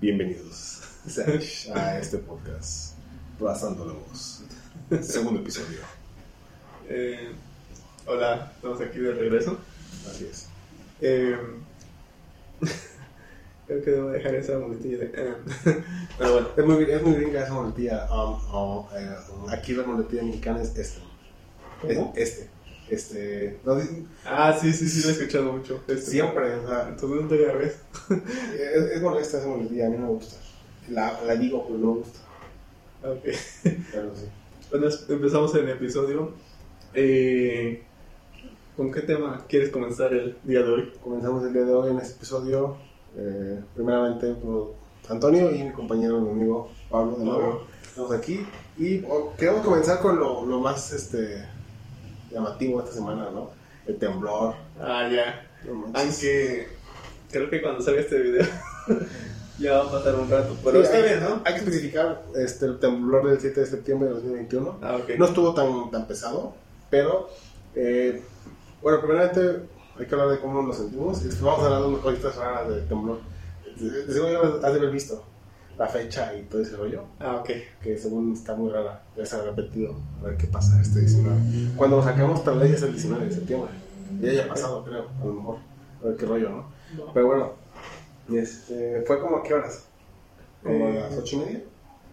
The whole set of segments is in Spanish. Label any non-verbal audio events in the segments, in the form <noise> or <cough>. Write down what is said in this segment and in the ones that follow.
Bienvenidos a este podcast, Pasando la Voz, segundo episodio. Eh, hola, estamos aquí de regreso. Así es. Eh, <laughs> creo que debo dejar esa muletilla de... eh. <laughs> Pero bueno, Es muy, es muy gringa esa muletilla. um, um, eh, aquí la muletilla mexicana es este. Este. Este. no, ah, sí, sí, sí, lo he escuchado mucho. Este, siempre, o sea, Entonces no te agarres. <laughs> es, es molesta esa muletilla, a mí no me gusta. La, la digo, pero no me gusta. Ok. Pero sí. Bueno, empezamos el episodio. Eh, ¿Con qué tema quieres comenzar el día de hoy? Comenzamos el día de hoy en este episodio. eh, primeramente por Antonio y mi compañero, mi amigo Pablo de nuevo. Estamos aquí y oh, queremos comenzar con lo, lo más este, llamativo esta semana, ¿no? El temblor. Ah, ya. No. Aunque creo que cuando salga este video <laughs> ya va a pasar un rato. Pero Sí, está hay, bien, ¿no? Hay que especificar este, el temblor del 7 de septiembre de 2021. Ah, ok. No estuvo tan, tan pesado, pero eh, bueno, primeramente hay que hablar de cómo nos sentimos. y después Vamos a hablar de unas cositas raras del temblor. Según yo, has de haber visto la fecha y todo ese rollo, Ah, ok. que según está muy rara. Ya se ha repetido. A ver qué pasa este 19. Cuando sacamos, tal ya es el 19 de septiembre. Ya haya pasado, creo, a lo mejor. A ver qué rollo, ¿no? Pero bueno, este, fue como a qué horas? Como a Eh, las 8 y media.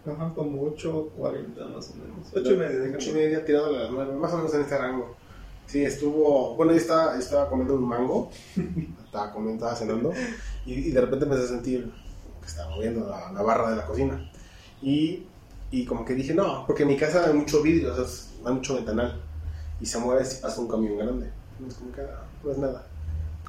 Ajá, como 8.40 más o menos. 8 y media, Ocho y déjame. media tirado a las 9, más o menos en este rango. Sí, estuvo. Bueno, yo estaba, estaba comiendo un mango, <laughs> estaba comiendo, estaba cenando, y, y de repente empecé a sentir que estaba moviendo la, la barra de la cocina. Y, y como que dije, no, porque en mi casa hay mucho vidrio, o sea, es- hay mucho ventanal, y se mueve si pasa un camión grande. No es como que ah, no es nada.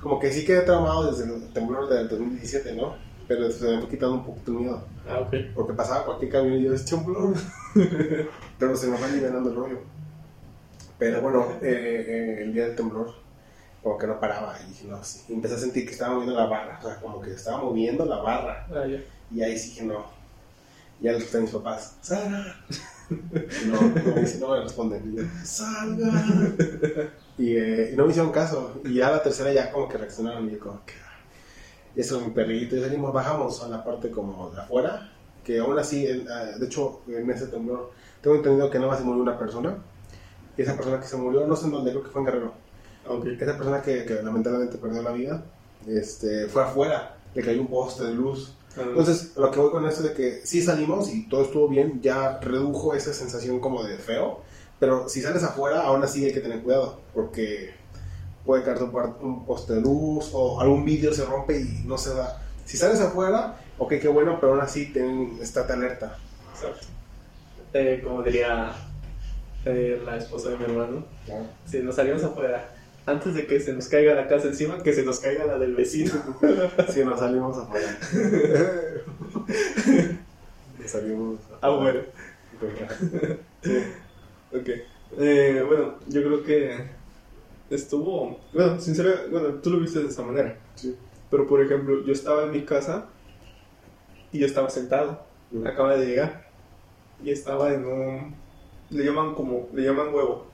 Como que sí quedé traumado desde el temblor del 2017, ¿no? Pero se me fue quitando un poquito el miedo. Ah, ok. Porque pasaba cualquier camión y yo decía temblor. <laughs> Pero se me va liberando el rollo. Pero bueno, eh, eh, el día del temblor, como que no paraba. Y dije, no, sí. Y empecé a sentir que estaba moviendo la barra. O sea, como que estaba moviendo la barra. Ah, ya. Y ahí sí que no. Ya les a mis papás, ¡Sara! <laughs> No, no, me no me responden. Y yo, ¡Salga! <laughs> Y, eh, y no me hicieron caso. Y ya la tercera ya como que reaccionaron. Y yo como que... ah. Y eso mi perrito. Y salimos, bajamos a la parte como de afuera. Que aún así, en- ah, de hecho, en ese temblor, tengo entendido que nada más se murió una persona. Y esa persona que se murió, no sé en dónde, creo que fue en Guerrero. Esa persona que, que lamentablemente perdió la vida, este, fue afuera. Le cayó un poste de luz. Ah, Entonces, lo que voy con esto es de que sí salimos y todo estuvo bien, ya redujo esa sensación como de feo, pero si sales afuera, aún así hay que tener cuidado, porque puede caerte un, poste de luz o algún vidrio se rompe y no se da. Si sales afuera, ok, qué bueno, pero aún así ten, estate alerta. Exacto. Eh, como diría eh, la esposa de mi hermano, ¿no? si nos salimos afuera, antes de que se nos caiga la casa encima, que se nos caiga la del vecino. <laughs> Si nos salimos afuera. <laughs> Nos salimos ah, bueno. Sí. Ok. Eh, bueno, yo creo que estuvo. Bueno, sinceramente, bueno, tú lo viste de esa manera. Sí. Pero por ejemplo, yo estaba en mi casa y yo estaba sentado. Mm. Acaba de llegar. Y estaba en un. Le llaman como. Le llaman huevo.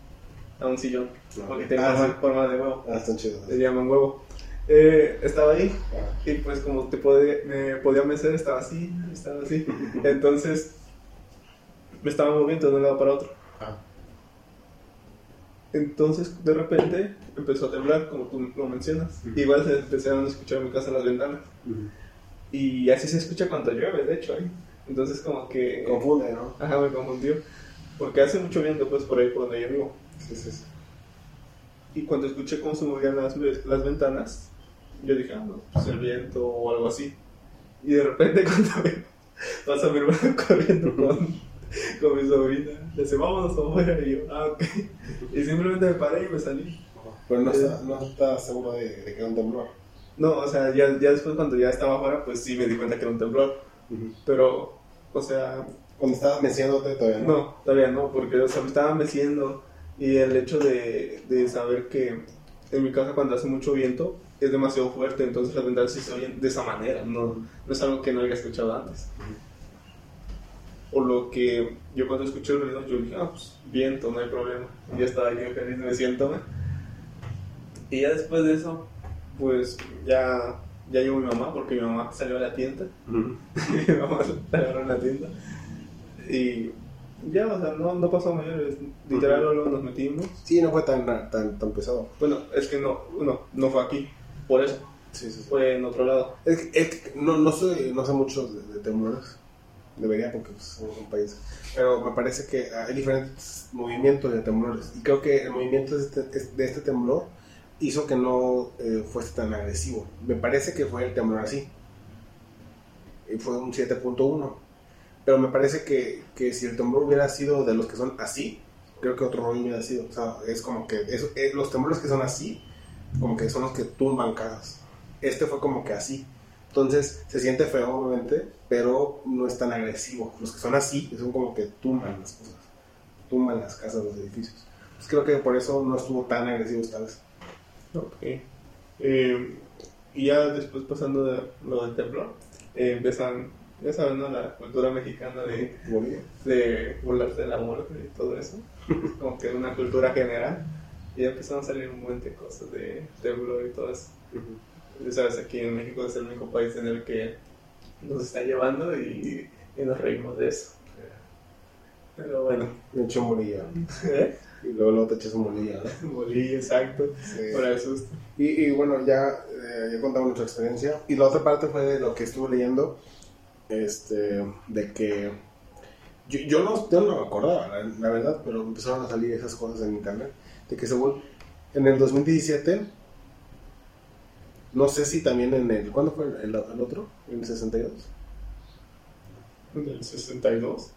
A un sillón. Porque tiene Ah, forma, sí. forma de huevo. Ah, están chidos. Le llaman huevo. Eh, estaba ahí. Ah. Y pues como te podía, me podía mecer, estaba así, estaba así. <laughs> Entonces me estaba moviendo de un lado para otro. Ah. Entonces de repente empezó a temblar, como tú lo mencionas. Ujú. Igual se empezaron a escuchar en mi casa las ventanas. Y así se escucha cuando llueve, de hecho. ahí. Entonces como que... Confunde, ¿no? Ajá, me confundió. Porque hace mucho viento pues por ahí por donde yo vivo. Y cuando escuché cómo se movían las, las ventanas, yo dije, ah, no, pues el viento o algo así. Y de repente <laughs> cuando me pasa mi hermano <laughs> corriendo con, con mi sobrina, le dice, vámonos afuera. Y yo, ah, ok. Y simplemente me paré y me salí. Pero no está, no está seguro de, de que era un temblor. No, o sea, ya, ya después cuando ya estaba afuera, pues sí me di cuenta que era un temblor. Pero, o sea, Cuando estabas meciéndote todavía no. no, todavía no, porque o sea, me estaba meciendo. Y el hecho de, de saber que en mi casa cuando hace mucho viento es demasiado fuerte, entonces las ventanas sí se oyen de esa manera, no, no es algo que no había escuchado antes. O lo que yo cuando escuché el ruido, yo dije, ah, pues viento, no hay problema. Y ya estaba yo feliz meciéndome. Y ya después de eso, pues ya ya llegó mi mamá, porque mi mamá salió a la tienda. <laughs> mi mamá agarró en la tienda. Y ya, o sea, no, no pasó mayores. Literal, luego nos metimos. Sí, no fue tan, tan, tan pesado. Bueno, es que no, no, no fue aquí, por eso. Sí, sí, sí. Fue en otro lado. Es que, es que no, no, sé, no sé mucho de, de temblores. Debería porque pues, somos un país. Pero me parece que hay diferentes movimientos de temblores. Y creo que el movimiento de este, de este temblor hizo que no eh, fuese tan agresivo. Me parece que fue el temblor así. Y fue un 7.1. Pero me parece que, que, si el temblor hubiera sido de los que son así, creo que otro rollo hubiera sido. O sea, es como que eh, los temblores que son así, como que son los que tumban casas. Este fue como que así. Entonces se siente feo, obviamente, pero no es tan agresivo. Los que son así son como que tumban las cosas, tumban las casas, los edificios. Pues creo que por eso no estuvo tan agresivo esta vez. Ok. Eh, y ya después pasando de lo del temblor, eh, empiezan, ya saben, ¿no? La cultura mexicana de, de burlarse de la muerte y todo eso. como que una cultura general. Y ya empezaron a salir un montón de cosas de temblor y todo eso. Uh -huh. Ya sabes, aquí en México es el único país en el que nos está llevando y, y nos reímos de eso. Pero bueno. Me echó molilla. ¿Eh? Y luego, luego te echas un molilla, ¿no? <laughs> molilla, exacto. Sí. Por eso. Y, y bueno, ya, eh, ya contamos nuestra experiencia. Y la otra parte fue de lo que estuve leyendo, este, de que yo, yo, no, yo no me acordaba, la, la, verdad, pero empezaron a salir esas cosas en internet, de que según en el 2017, no sé si también en el, ¿cuándo fue el, el otro? ¿En el 62? ¿En el 62?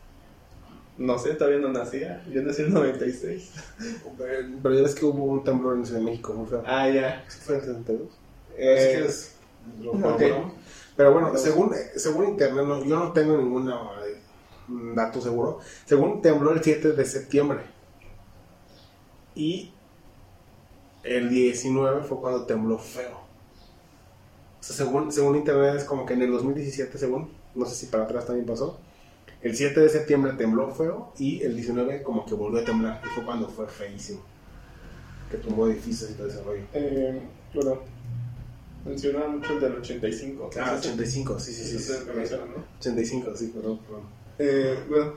No sé, todavía no nacía. Yo nací en el 96. Pero ya ves que hubo un temblor en Ciudad de México muy feo. Ah, ya. ¿Fue en el 62? Eh, es que es. Okay. Pero bueno, según, según internet, no, yo no tengo ningún dato seguro. Según tembló el 7 de septiembre. Y el 19 fue cuando tembló feo. O sea, según, según internet, es como que en el 2017, según, no sé si para atrás también pasó el 7 de septiembre tembló feo y el 19 como que volvió a temblar y fue cuando fue feísimo. Que tumbó edificios y todo ese rollo. Eh, bueno, menciona mucho el del 85. Ah, 85, sí, sí, sí. sí, sí. Menciona, ¿no? 85, sí, perdón, perdón. Eh, bueno,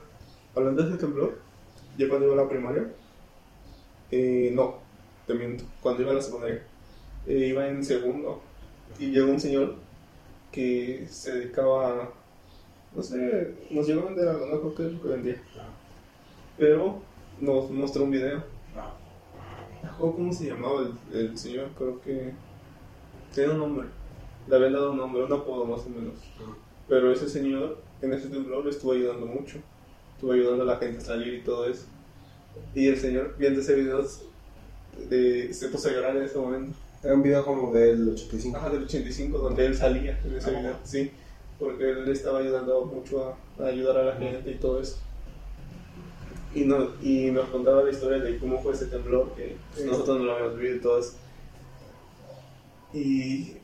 hablando de ese temblor, yo cuando iba a la primaria, eh, no, te miento, cuando iba a la secundaria, eh, iba en segundo y llegó un señor que se dedicaba a no sé, nos llegó a vender algo, no creo que es lo que vendía. Pero nos mostró un video. ¿Cómo se llamaba el, el, señor? Creo que tenía un nombre. Le habían dado un nombre, un apodo más o menos. Pero ese señor en ese temblor estuvo ayudando mucho. Estuvo ayudando a la gente a salir y todo eso. Y el señor, viendo ese video, de, se puso a llorar en ese momento. Era un video como del 85. Ajá, del 85, donde él salía en ese video. Sí porque él estaba ayudando mucho a, a, ayudar a la gente y todo eso. Y, no, y nos contaba la historia de cómo fue ese temblor, que nosotros no lo habíamos vivido y todo eso. Y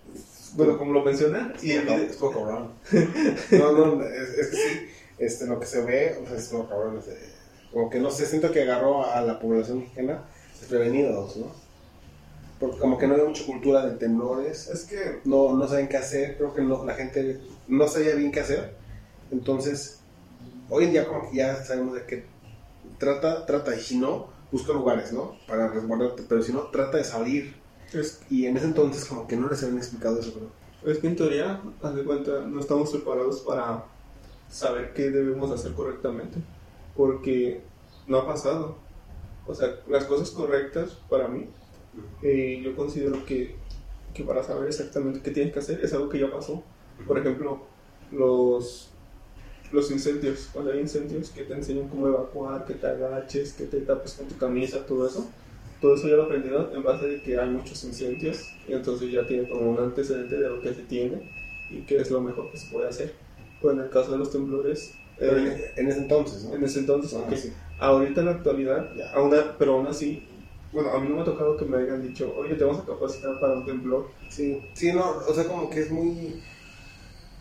bueno, como lo mencioné, y el video... cabrón. <laughs> no, no, es, es, que sí, este, lo que se ve, o sea, estuvo cabrón. Es, como que no sé, siento que agarró a la población mexicana desprevenidos, ¿no? porque como que no hay mucha cultura de temblores, es que no, no saben qué hacer, creo que no, la gente no sabía bien qué hacer, entonces hoy en día como que ya sabemos de que trata, trata y si no, busca lugares, ¿no? Para resguardarte, pero si no, trata de salir. Es, y en ese entonces como que no les habían explicado eso, creo. Es que en teoría, haz de cuenta, no estamos preparados para saber qué debemos hacer correctamente, porque no ha pasado. O sea, las cosas correctas para mí eh, yo considero que, que, para saber exactamente qué tienes que hacer es algo que ya pasó. Por ejemplo, los, los incendios. Cuando hay incendios que te enseñan cómo evacuar, que te agaches, que te tapes con tu camisa, todo eso. Todo eso ya lo he aprendido en base a que hay muchos incendios y entonces ya tiene como un antecedente de lo que se tiene y qué es lo mejor que se puede hacer. Pues en el caso de los temblores... Eh, en ese entonces, ¿no? En ese entonces, ah, okay. sí. Ahorita en la actualidad, aún, pero aún así bueno, a mí no me ha tocado que me hayan dicho, oye, te vamos a capacitar para un temblor. Sí, sí, no, o sea, como que es muy,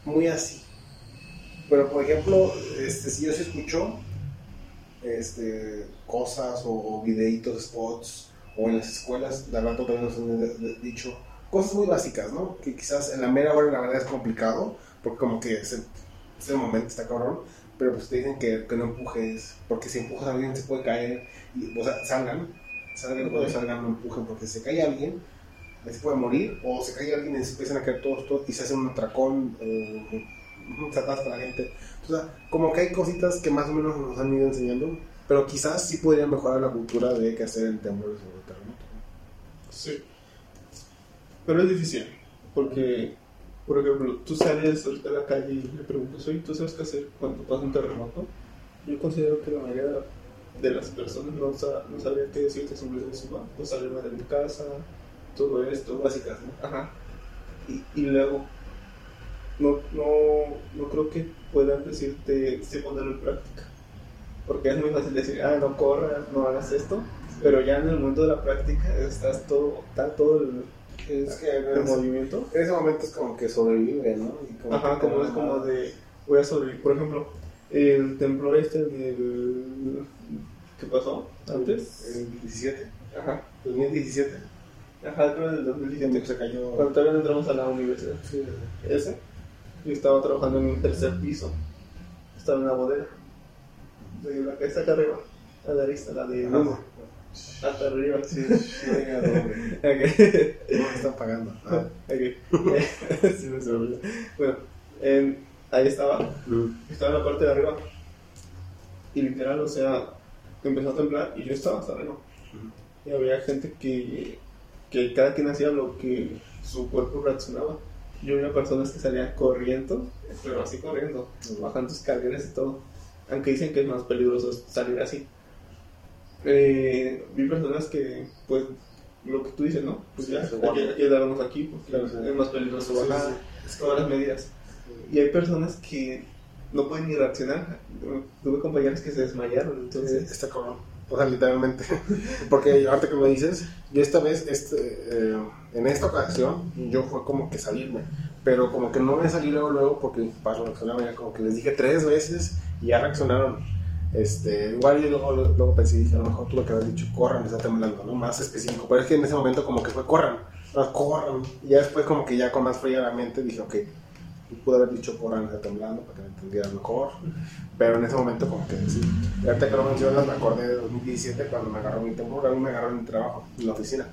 muy así. Pero, por ejemplo, este, si yo sí escucho este, cosas o videitos, spots, o en las escuelas, de rato también nos han dicho, cosas muy básicas, ¿no? Que quizás en la mera hora la verdad es complicado, porque como que ese, ese momento está cabrón, pero pues te dicen que, que no empujes, porque si empujas a alguien se puede caer, y, o sea, salgan, salgan, cuando salgan no empujen, porque si se cae alguien, se puede morir, o se cae alguien y se empiezan a caer todos, todos, y se hacen un atracón, o se atasca la gente. O sea, como que hay cositas que más o menos nos han ido enseñando, pero quizás sí podrían mejorar la cultura de qué hacer en temblores o. Sí. Pero es difícil, porque, por ejemplo, tú sales a la calle y le preguntas, oye, ¿tú sabes qué hacer cuando pasa un terremoto? Yo considero que la mayoría de las personas no, sa no sabría qué decirte sobre eso, ¿no? Pues salirme de mi casa, todo esto. Básicas, ¿no? Ajá. Y, y luego, no, no, no creo que puedan decirte si ponerlo en práctica. Porque es muy fácil decir, ah, no corras, no hagas esto, pero ya en el momento de la práctica estás todo, está todo el, Es que el movimiento. en ese momento es como que sobrevive, ¿no? Y como Ajá, que como es como de, voy a sobrevivir. Por ejemplo, el temblor este del... ¿Qué pasó antes? El 17, Ajá, 2017, ajá, creo del que 2017. se cayó. Cuando todavía no entramos a la universidad. Sí, Ese, yo estaba trabajando en un tercer piso. Estaba en una bodega. De la que está acá arriba. A la arista, la de Ajá. Hasta arriba. Sí, <laughs> llega doble. Ok. No me están pagando. Ah. Ok. <laughs> sí, me. Bueno, en- ahí estaba. Estaba en la parte de arriba. Y literal, o sea, empezó a temblar y yo estaba hasta arriba. Y había gente que, que cada quien hacía lo que su cuerpo reaccionaba. Yo veía personas que salían corriendo, pero así corriendo, bajando escaleras y todo. Aunque dicen que es más peligroso salir así. Eh, vi personas que, pues, lo que tú dices, ¿no? Pues ya, Sí, que, hay que darnos aquí porque Claro, sí. es más peligroso bajar, sí. todas las medidas. Y hay personas que no pueden ni reaccionar. Tuve compañeros que se desmayaron, entonces... Está cabrón. O sea, literalmente. <laughs> Porque ahorita que me dices, yo esta vez, este, eh, en esta ocasión, yo fue como que salirme. Pero como que no me salí luego, luego, porque reaccionaban. Ya como que les dije tres veces y ya reaccionaron. Este, igual yo luego, luego pensé, dije, a lo mejor tuve que haber dicho, corran, está temblando, ¿no? Más específico. Pero es que en ese momento como que fue, corran, corran. Y ya después como que ya con más fría la mente dije, ok, pude haber dicho corran, está temblando, para que me entendieran mejor. Pero en ese momento como que sí. Ahorita que lo mencionas, me acordé de 2017 cuando me agarró mi temblor, a mí me agarró en mi trabajo, en la oficina.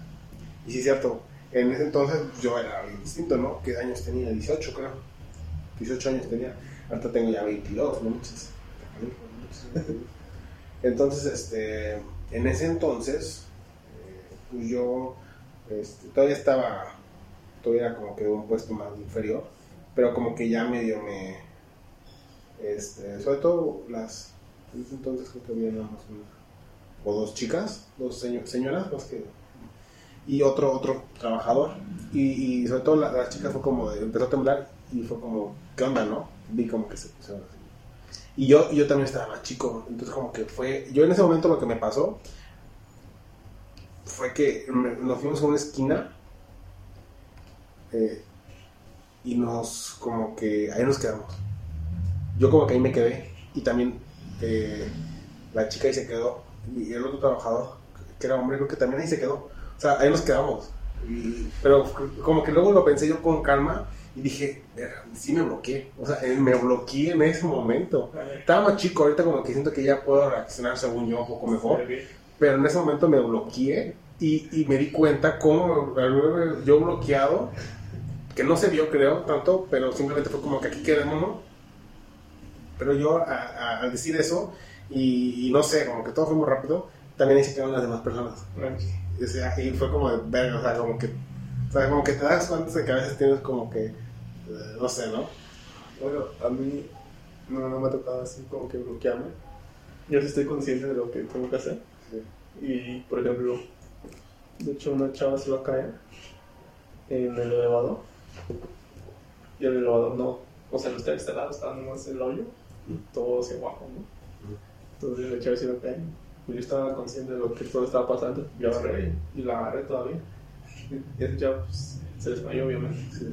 Y sí es cierto, en ese entonces yo era distinto, ¿no? ¿Qué años tenía? 18 creo. 18 años tenía. Ahorita tengo ya 22, no muchos. <laughs> Entonces, este, en ese entonces, eh, pues yo este, todavía estaba, todavía como que un puesto más inferior, pero como que ya medio me, este, sobre todo las, en ese entonces creo que había nada más una, o dos chicas, dos seño- señoras más que, y otro, otro trabajador, y, sobre todo la, la chica fue como, de- empezó a temblar y fue como, ¿qué onda, no? Vi como que se pusieron así. Y yo, yo también estaba chico, entonces como que fue, yo en ese momento lo que me pasó fue que nos fuimos a una esquina eh, y nos, como que ahí nos quedamos. Yo como que ahí me quedé y también eh, la chica ahí se quedó y el otro trabajador, que era hombre, creo que también ahí se quedó. O sea, ahí nos quedamos. Pero como que luego lo pensé yo con calma y dije, "Verga, sí me bloqueé. O sea, eh, me bloqueé en ese momento. Estaba más chico, ahorita como que siento que ya puedo reaccionar según yo un poco mejor. Pero en ese momento me bloqueé y, y me di cuenta cómo yo bloqueado, que no se vio creo tanto, pero simplemente fue como que aquí quedémonos. Pero yo a- a- al decir eso, y, y no sé, como que todo fue muy rápido, también ahí se quedaron las demás personas. O sea, y fue como de verga, o sea, como que, o sea, como que te das cuenta de que a veces tienes como que, eh, no sé, ¿no? Bueno, a mí no, no me ha tocado así como que bloquearme. Yo sí estoy consciente de lo que tengo que hacer. Y, por ejemplo, de hecho una chava se va a caer en el elevador. Y el elevador no, o sea, no está instalado, está nomás el hoyo, todo hacia abajo, ¿no? Entonces la chava se iba a caer. Pues yo estaba consciente de lo que todo estaba pasando. Yo agarré y la agarré todavía. <laughs> Pues, se desmayó, obviamente. Sí,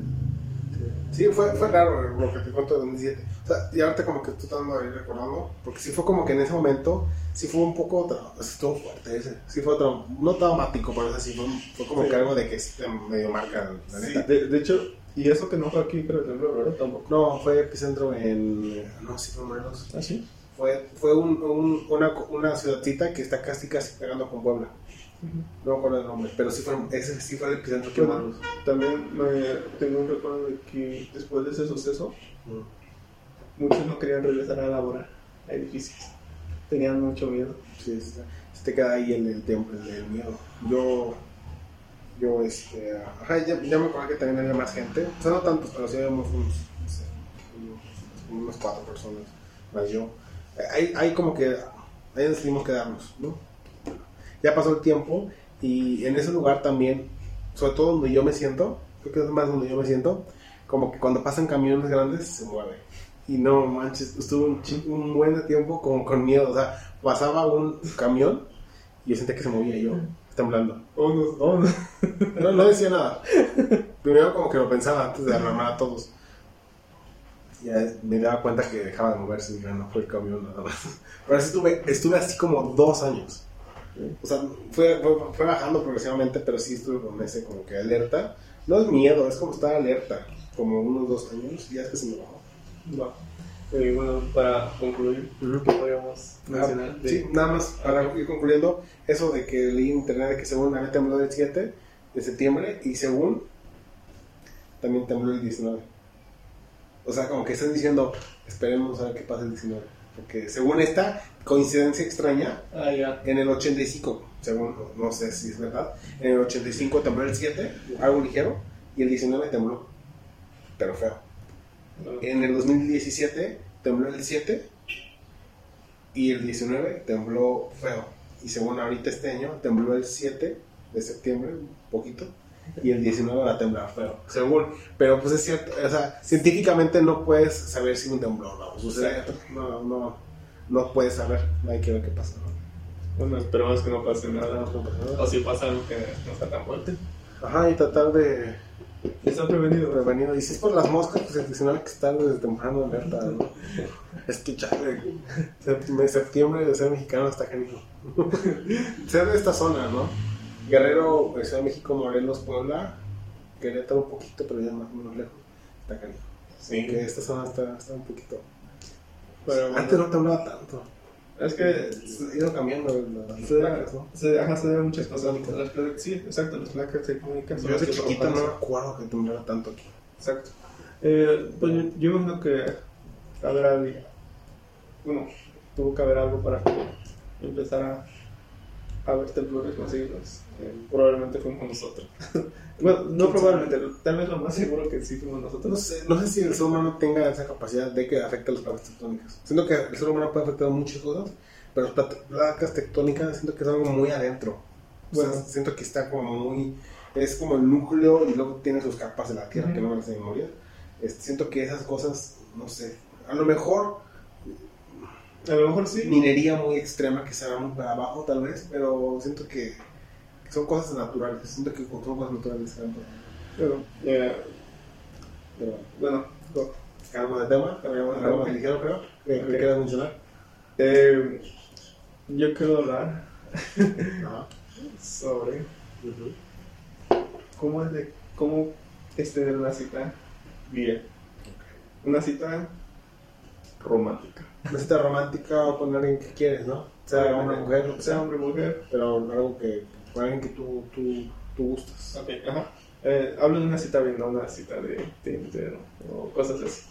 Sí, fue, fue raro lo que te cuento de 2017. O sea, y ahorita como que tú estás ahí recordando, porque sí fue como que en ese momento, sí fue un poco, tra- estuvo fuerte ese, sí fue otro, no traumático, pero así fue, fue como Sí. que algo de que sí medio marca, la Sí, neta. de, de hecho, y eso que no fue aquí, pero el temblor, ¿verdad? Tampoco. No, fue epicentro en, no, sí fue en Morelos. ¿Ah, sí? Fue, fue un, un- una, una ciudadcita que está casi casi pegando con Puebla. No me acuerdo el nombre, pero sí fue, ese sí fue el epicentro que Bueno, también me, tengo un recuerdo de que después de ese suceso, muchos no querían regresar a laborar a edificios. Tenían mucho miedo. Sí, sí, sí te queda ahí el, el, tiempo, el, el miedo. Yo, yo, este, ajá, ya, ya me acuerdo que también había más gente. O sea, no tantos, pero sí habíamos unos, no sé, unos, unos cuatro personas, más yo. Ahí, ahí como que, ahí decidimos quedarnos, ¿no? Ya pasó el tiempo y en ese lugar también, sobre todo donde yo me siento, creo que es más donde yo me siento, como que cuando pasan camiones grandes se mueve. Y no manches, estuve un, un buen tiempo como con miedo. O sea, pasaba un camión y yo sentía que se movía yo, temblando. Vámonos. <laughs> No, no decía nada. Primero como que lo pensaba antes de alarmar a todos. Ya me daba cuenta que dejaba de moverse y ya no fue el camión nada más. Pero así estuve, estuve así como dos años. O sea, fue, fue, fue bajando progresivamente, pero sí estuve con ese como que alerta. No es miedo, es como estar alerta. Como unos dos años y ya es que se me bajó. Eh, bueno, para concluir. ¿qué podríamos mencionar? Ah, de- Sí, nada más para ir concluyendo, eso de que leí en internet de que según había temblor el 7 de septiembre y según también tembló el 19. O sea, como que están diciendo, esperemos a ver qué pasa el 19. Porque según esta coincidencia extraña, Ah, en el 85, según, no sé si es verdad, en el 85 tembló el 7, algo ligero, y el 19 tembló, pero feo. En el 2017 tembló el 7 y el 19 tembló feo. Y según ahorita este año tembló el 7 de septiembre, un poquito, y el 19 va a temblar feo. Según, pero pues es cierto, o sea, científicamente no puedes saber si un temblor va a suceder. No, no, no puedes saber, hay que ver qué pasa. ¿no? Bueno, esperemos que no pase nada. No pasa nada. O si pasa algo que no está tan fuerte. Ajá, y tratar de Está prevenido. prevenido. Y si es por las moscas, pues el 19 hay que estar desde temprano alerta, ¿no? Es que chale, septiembre, septiembre de ser mexicano está genial. <laughs> ser de esta zona, ¿no? Guerrero, pues, Ciudad de México, Morelos, Puebla, Querétaro un poquito, pero ya más o menos lejos. Está genial. Sí. Que esta zona está, está un poquito. Pero bueno, Antes no temblaba tanto. es que Ha ido cambiando las se, placas, ¿no? se, ajá, se deben muchas cosas. Las placas- sí, exacto, las placas tectónicas. son Yo las de que chiquito no me acuerdo que temblaba tanto aquí. Exacto. Eh, pues yo, yo imagino que algo, bueno, tuvo que haber algo para que empezara a haber temblores masivos. Eh, probablemente fuimos nosotros. <laughs> bueno, no probablemente, tal vez lo más seguro que sí fuimos nosotros. No sé, no sé si el ser humano tenga esa capacidad de que afecte a las placas tectónicas. Siento que el ser humano puede afectar muchas cosas, pero las placas tectónicas siento que es algo muy adentro. Bueno, Bueno. siento que está como muy... Es como el núcleo y luego tiene sus capas de la tierra que Ujú. no me las de memoria. Este, siento que esas cosas, no sé, a lo mejor A lo mejor sí. minería muy extrema que se va muy para abajo tal vez, pero siento que, que son cosas naturales. Siento que son cosas naturales. Pero, eh, Pero, bueno, algo de tema, algo, algo más ligero creo, que, que Ok. quieras mencionar. eh, yo quiero hablar <laughs> sobre cómo es de cómo es tener una cita bien. Una cita romántica. Una cita romántica o con alguien que quieres, ¿no? Sea una mujer, sea, hombre mujer. pero algo que, con alguien que tú, tú, tú gustas. Ok, ajá. Eh, hablo de una cita bien, no una cita de Tinder o cosas así.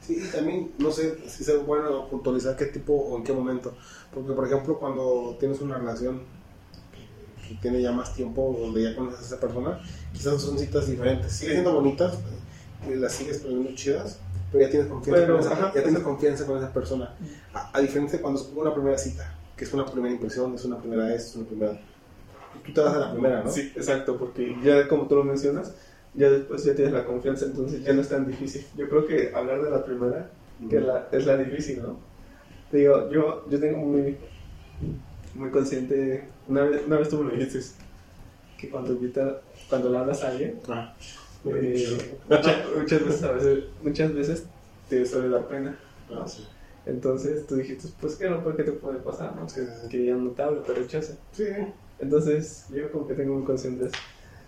Sí, y también no sé si es bueno puntualizar qué tipo o en qué momento. Porque, por ejemplo, cuando tienes una relación que, que tiene ya más tiempo, donde ya conoces a esa persona, quizás son citas diferentes. Siguen siendo bonitas, eh, las sigues poniendo chidas, pero ya tienes confianza, Pero, con, esa, ajá, ya tienes confianza con esa persona. A, a diferencia de cuando es una primera cita, que es una primera impresión, es una primera vez, es una primera. Tú te das a la primera, ¿no? Sí, exacto, porque ya como tú lo mencionas, ya después ya tienes la confianza, entonces ya no es tan difícil. Yo creo que hablar de la primera, que la, es la difícil, ¿no? Te digo, yo, yo tengo muy, muy consciente, una vez, una vez tú me lo dijiste, que cuando invita, cuando le hablas a alguien, Ah, Eh, mucha- muchas veces, a veces, muchas veces te suele dar pena. Ah, sí. Entonces tú dijiste, pues que no, ¿por qué te puede pasar? ¿no? Sí, sí, sí. Que ya no te hablo, te rechaza. Sí, Entonces yo como que tengo un consciente eso.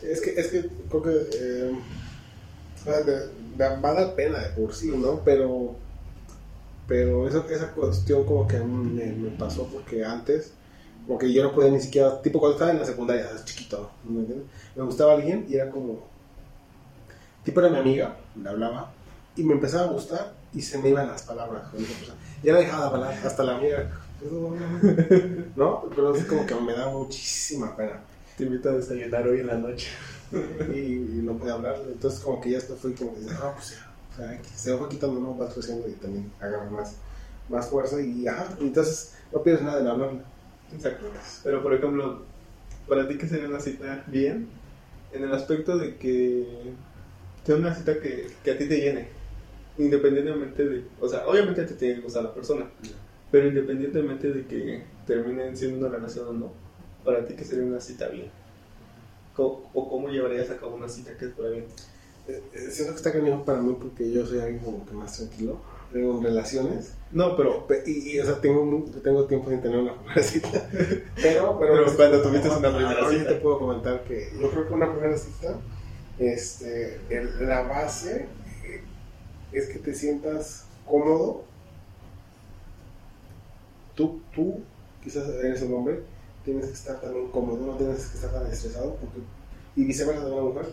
es que, es que creo que eh, va a dar pena de por sí, ¿no? Pero, pero eso, esa cuestión como que me, pasó porque antes, como que yo no podía ni siquiera, tipo cuando estaba en la secundaria, chiquito, ¿no me entiendes? Me gustaba alguien y era como, tipo era mi amiga, le hablaba, y me empezaba a gustar y se me iban las palabras. con esa persona. Ya dejaba de hablar, hasta la amiga, <laughs> ¿no? Pero es como que me da muchísima pena Te invito a desayunar hoy en la noche. <laughs> y, y no puede hablar. Entonces, como que ya esto fue como que, ah, pues ya, o sea, que se va quitando, no vas creciendo y también agarra más, más fuerza y ajá, y entonces no pierdes nada en hablarle. Exacto. Pero por ejemplo, para ti que sería una cita bien, en el aspecto de que sea una cita que, que a ti te llene, independientemente de, o sea, obviamente te tiene que gustar la persona, pero independientemente de que terminen siendo una relación o no, para ti que sería una cita bien. ¿Cómo- ¿O cómo llevarías a cabo una cita que fuera bien? Eh, eh, siento que está cañón para mí porque yo soy alguien como que más tranquilo, tengo relaciones, No, pero, pe- y, y, o sea, tengo, tengo tiempo sin tener una primera cita, <laughs> pero, pero, Pero cuando tuviste una primera cita. te puedo comentar que yo creo que una primera cita, este, el- la base eh, es que te sientas cómodo, tú, tú, quizás eres un hombre, tienes que estar también cómodo, no tienes que estar tan estresado, porque, y viceversa de una mujer,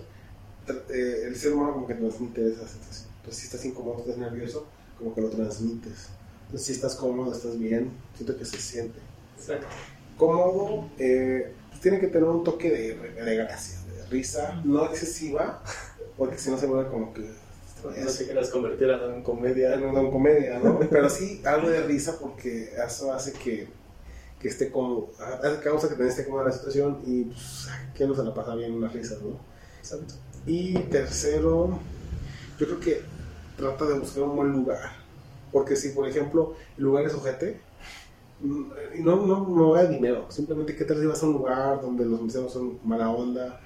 eh, el ser humano como que transmite esa sensación. Entonces, si estás incómodo, estás nervioso, como que lo transmites. Entonces, si estás cómodo, estás bien, siento que se siente. exacto. Cómodo, eh, pues tiene que tener un toque de, de gracia, de risa, no excesiva, porque si no se vuelve como que... No te quieras convertir en una comedia. en una comedia, ¿no? <laughs> Pero sí algo de risa porque eso hace que, que esté como, hace causa que esté cómoda la situación y pues, que no se la pasa bien unas risas, ¿no? Exacto. Y tercero, yo creo que trata de buscar un buen lugar. Porque si, por ejemplo, el lugar es ojete, mm, no, no, no de dinero, simplemente que tal si vas a un lugar donde los meseros son mala onda,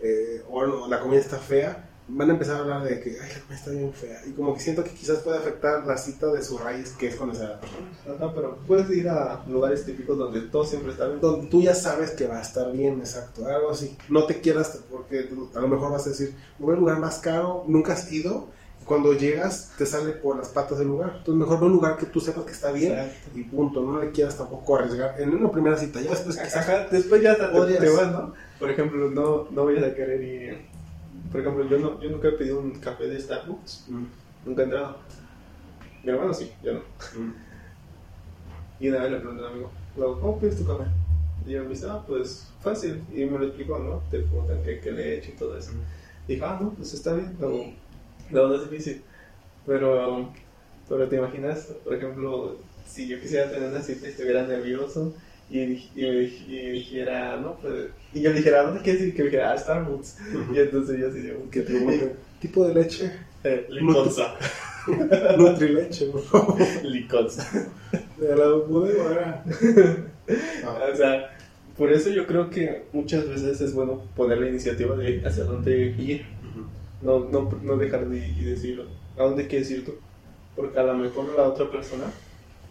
eh, o no, la comida está fea, van a empezar a hablar de que, ay, la comida está bien fea. Y como que siento que quizás puede afectar la cita de su raíz, que es conocer a la persona. Ajá, pero puedes ir a lugares típicos donde todo siempre está bien. Donde tú ya sabes que va a estar bien, exacto, algo así. No te quieras, porque a lo mejor vas a decir, voy al lugar más caro, nunca has ido, y cuando llegas te sale por las patas del lugar. Entonces mejor ve un lugar que tú sepas que está bien Exacto. y punto, no le quieras tampoco arriesgar en una primera cita, ya después quizás... Ajá, después ya te, te vas, ¿no? Por ejemplo, no, no vayas a querer ir. Por ejemplo, yo, no, yo nunca he pedido un café de Starbucks. Mm, Nunca he entrado. Mi hermano sí, yo no. mm. Y una vez le pregunté a un amigo, luego, ¿cómo pides tu café? Y yo me dice, ah, pues fácil. Y me lo explicó, ¿no? Te preguntan qué, qué le he hecho y todo eso. Y dije, ah, no, pues está bien. Luego, luego no es difícil. Pero, pero te imaginas, por ejemplo, si yo quisiera tener una cita y estuviera nervioso y, y, dij- y dijera, no, pues. Y yo le dijera, ¿a ¿dónde quieres ir? Que me dijera, ah, Starbucks. Y entonces yo así de, te pregunten, tipo de leche, eh, Liconza. <laughs> Nutrileche, por favor. Liconza. De la bodega. Ah, <laughs> O sea, por eso yo creo que muchas veces es bueno poner la iniciativa de hacia dónde ir. No, no, no dejar de y decir a dónde quieres ir tú. Porque a lo mejor la otra persona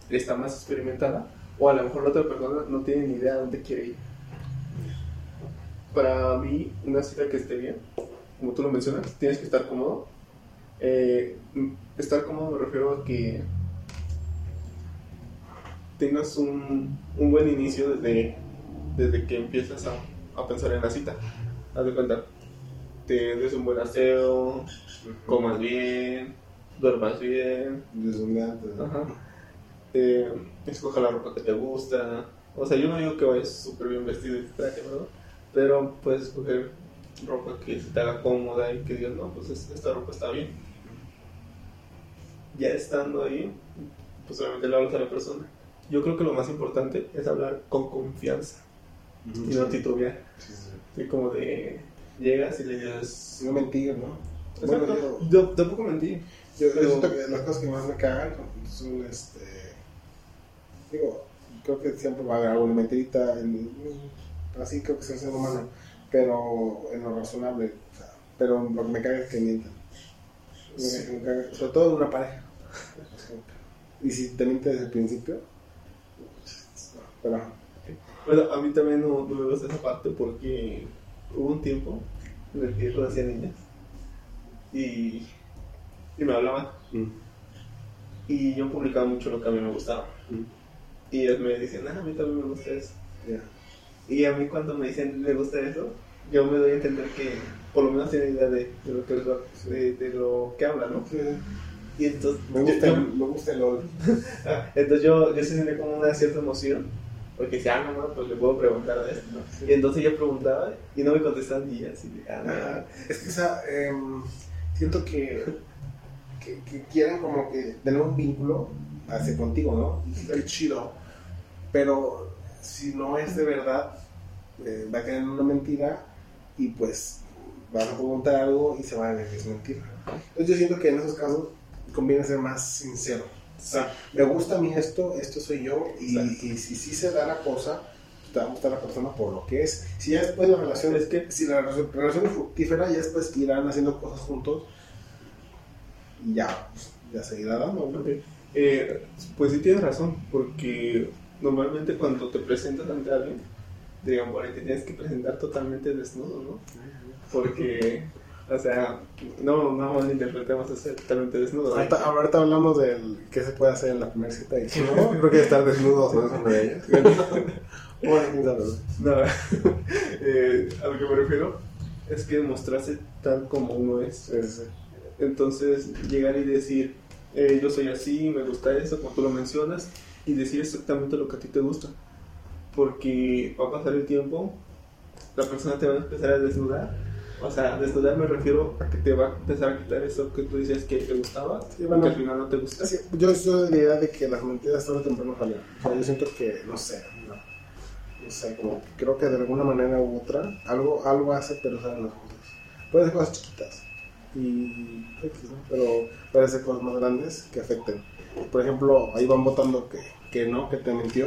está más experimentada o a lo mejor la otra persona no tiene ni idea a dónde quiere ir. Para mí, una cita que esté bien, como tú lo mencionas, tienes que estar cómodo. Eh, estar cómodo me refiero a que tengas un, un buen inicio desde, desde que empiezas a, a pensar en la cita. Haz de cuenta, te des un buen aseo, comas bien, duermas bien. ¿no? ajá. Eh, escoja la ropa que te gusta. O sea, yo no digo que vayas súper bien vestido y traje, ¿verdad? Pero puedes escoger ropa que se te haga cómoda y que digas, no, pues es- esta ropa está bien. Ya estando ahí, pues obviamente le hablas a la persona. Yo creo que lo más importante es hablar con confianza y no titubear. Sí, sí. Como de llegas y le dices. No mentir, ¿no? Bueno, yo tampoco mentí. Yo, yo Pero- que las cosas que más me cagan son, este, digo, creo que siempre va a haber alguna mentirita, en- así creo que es el ser humano, pero en lo razonable, pero lo que me caga es que mientan. Me- me caga, sobre todo en una pareja. <laughs> Y si te miente desde el principio, pero Bueno, a mí también no, no me gusta esa parte porque hubo un tiempo en el que yo conocía niñas y, y me hablaban y yo publicaba mucho lo que a mí me gustaba. Y ellos me decían, ah, a mí también me gusta eso. Y a mí cuando me dicen, me gusta eso, yo me doy a entender que por lo menos tienen idea de, de lo, que, de, de lo que hablan, ¿no? Sí, Y entonces, Me gusta, yo, el, me gusta el LOL. <laughs> Ah, Entonces yo, yo sentía como una cierta emoción, porque decía, ah, no, no, pues le puedo preguntar de esto. ¿no? Y entonces yo preguntaba y no me contestaban y así de, ah, no. Ajá. Es que esa, em, siento que, que, que quieren como que tener un vínculo hacia contigo, ¿no? Y Está chido. Pero si no es de verdad, eh, va a caer en una mentira y pues vas a preguntar algo y se va a desmentir. Entonces yo siento que en esos casos conviene ser más sincero. O sea, me gusta a mí esto, esto soy yo, y, y si sí se da la cosa, te va a gustar la persona por lo que es. Si ya después la relación Es que- si la re- relación es fructífera, ya después irán haciendo cosas juntos y ya, pues, ya se irá dando. ¿no? Ok. Eh, pues sí tienes razón, porque normalmente cuando te presentas ante alguien, digan, por ahí te tienes que presentar totalmente desnudo, ¿no? Porque, o sea, no, no malinterpretemos ese totalmente desnudo. ¿no? Ahorita, ahorita hablamos del qué se puede hacer en la primera cita y si no, creo que estar desnudos <laughs> no es una de ellas. Bueno, ¿no? Eh, a lo que me refiero es que mostrarse tal como uno es. Sí, sí, sí. Entonces, llegar y decir, eh, yo soy así, me gusta eso, como tú lo mencionas, y decir exactamente lo que a ti te gusta. Porque va a pasar el tiempo, la persona te va a empezar a desnudar. O sea, desnudar me refiero a que te va a empezar a quitar eso que tú dices que te gustaba, Sí, y bueno. que al final no te gusta. Sí, yo soy de la idea de que las mentiras tarde o temprano fallan. O sea, yo siento que, no sé, no, no sé, como creo que de alguna manera u otra, algo, algo hace, pero salen las cosas. Pueden ser cosas chiquitas, y, X, ¿no? pero pueden ser cosas más grandes que afecten. Por ejemplo, ahí van votando que, que no, que te mintió.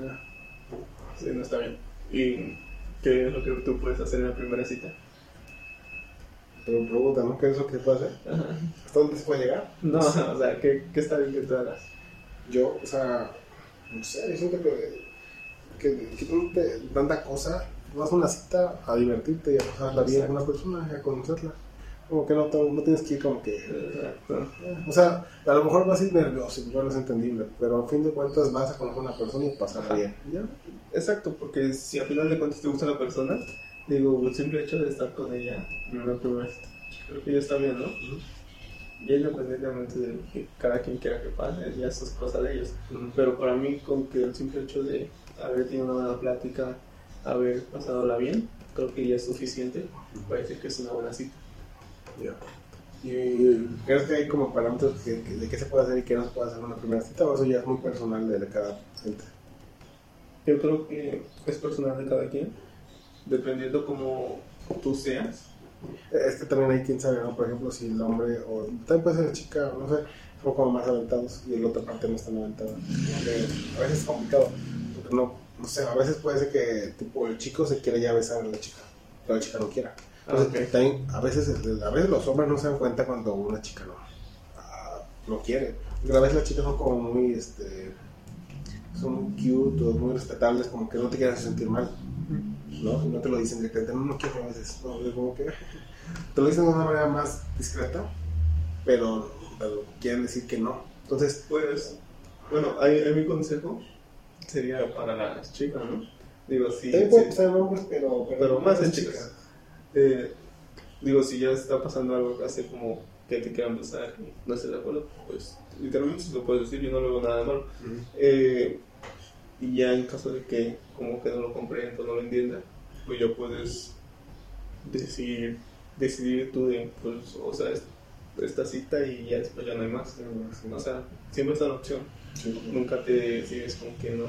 Ya. Sí, no está bien. ¿Y qué es lo que tú puedes hacer en la primera cita? Pero pregunta, ¿no? ¿Qué es lo que puede hacer? ¿Hasta dónde se puede llegar? No, <laughs> o sea, ¿qué, qué está bien que tú hagas? Yo, o sea, no sé, yo siento que, que, que tú te- tanta cosa, vas a una cita a divertirte y a pasarla bien con una persona y a conocerla. Como que no, no tienes que ir como que... O sea, a lo mejor vas a ir nervioso, igual es entendible, pero a fin de cuentas vas a conocer a una persona y pasarla bien. ¿Ya? Exacto, porque si al final de cuentas te gusta la persona, digo, el simple hecho de estar con ella primera cita, creo que ya está bien, ¿no? Ya independientemente de que cada quien quiera que pase, ya eso es cosa de ellos. Pero para mí, con que el simple hecho de haber tenido una buena plática, haber pasado bien, creo que ya es suficiente para decir que es una buena cita. Ya. ¿Y crees que hay como parámetros que- que- de qué se puede hacer y qué no se puede hacer en una primera cita o eso ya es muy personal de cada gente? Yo creo que es personal de cada quien, dependiendo como tú seas. Es que también hay quien sabe, ¿no? Por ejemplo, si el hombre o también puede ser la chica, no sé, son como más aventados y la otra parte no está aventada. A veces es complicado, porque no, no sé, a veces puede ser que tipo el chico se quiere ya besar a la chica, pero la chica no quiera. Entonces, Ah, ok. también, a veces, a veces los hombres no se dan cuenta cuando una chica no, ah, no quiere. Porque a veces las chicas son como muy, este, son muy cute o muy respetables, como que no te quieren hacer sentir mal. ¿no? No te lo dicen directamente, no, no quiero a veces, no, como que <laughs> te lo dicen de una manera más discreta, pero, pero quieren decir que no. Entonces, Pues, bueno, ahí, ahí mi consejo sería para las chicas, ¿no? Digo, si, también puede hombres, pero, pero más en chicas. Eh, digo, si ya está pasando algo así como que te quieran besar y no estés de acuerdo, pues literalmente se lo puedes decir, yo no le veo nada de malo. Ujú. Eh, y ya en caso de que como que no lo comprenda o no lo entienda, pues ya puedes decidir, decidir tú de, pues, o sea, es- esta cita y ya después ya no hay más. O sea, siempre está la opción. Sí. Nunca te decides con que no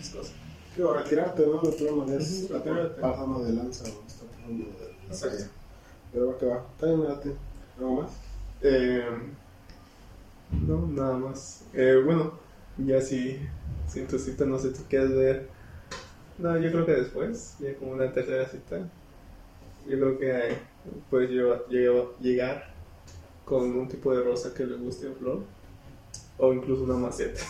es cosa. Digo, retirarte, ¿no? De todas maneras, pasando de lanza o pasando de la. Pero va que va. También me date. ¿Algo más? Eh, no, nada más. Eh, bueno, ya si, si tu cita no sé, tú quieres ver. No, yo creo que después, ya como una tercera cita, Yo creo que puedes llegar con un tipo de rosa que le guste a Flor o incluso una maceta.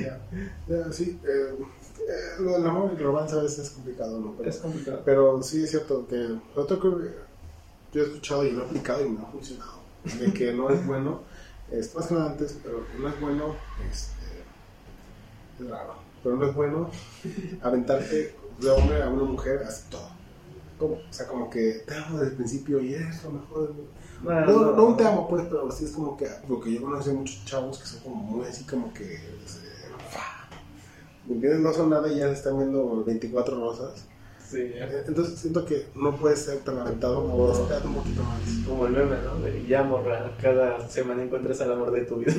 Ya, ya, sí. eh, eh, lo del amor y el romance a veces es complicado, ¿no? Pero, Es complicado. pero sí es cierto que. Otro que yo he escuchado y lo he aplicado y me ha funcionado. De que no es bueno, es más que nada antes, pero no es bueno, este, es raro, pero no es bueno aventarte de hombre a una mujer así todo. ¿Cómo? O sea, como que te amo desde el principio y es lo mejor. Ah, No, no te amo, pues, pero sí es como que. Porque yo conocí a muchos chavos que son como muy así, como que. ¿Me entiendes? No son nada y ya se están viendo 24 rosas. Sí, ya. Entonces siento que no puedes ser tan aventado como un poquito más. Como el meme, ¿no? De ya morra, cada semana encuentras al amor de tu vida.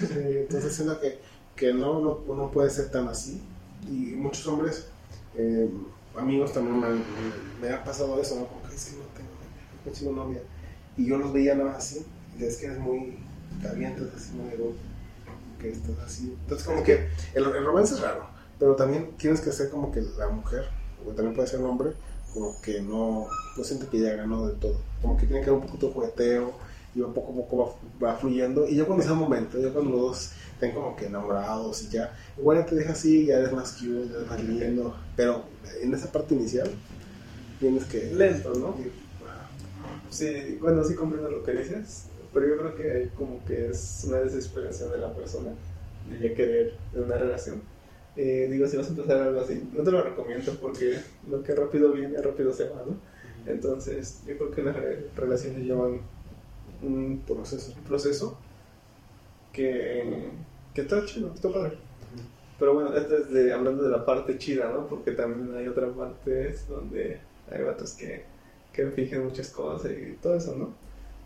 Sí, entonces siento que, que no, no, no puede ser tan así. Y muchos hombres, eh, amigos también me, han- me ha pasado eso, ¿no? Como que que no tengo no consigo novia. Y yo los veía nada más así. Y es que eres muy caliente, así, digo que estás así. Entonces como que el, el romance es raro, pero también tienes que ser como que la mujer, o también puede ser el hombre, como que no, no siente que ya ganó del todo. Como que tiene que haber un poquito de jugueteo y va poco a poco va, va fluyendo. Y ya cuando sea el momento, ya cuando los dos estén como que enamorados y ya, igual ya te deja así, ya eres más cute, ya eres más lindo. Pero en esa parte inicial tienes que... Lento, ¿no? Sí, bueno, sí comprendo lo que dices, pero yo creo que hay como que es una desesperación de la persona de ya querer una relación. Eh, digo, si vas a empezar algo así, no te lo recomiendo porque lo que rápido viene, rápido se va, ¿no? Entonces, yo creo que las re- relaciones llevan un proceso. un proceso que, que está chido, está padre. Pero bueno, esto es de, hablando de la parte chida, ¿no? Porque también hay otra parte donde hay vatos que, que fingen muchas cosas y todo eso, ¿no?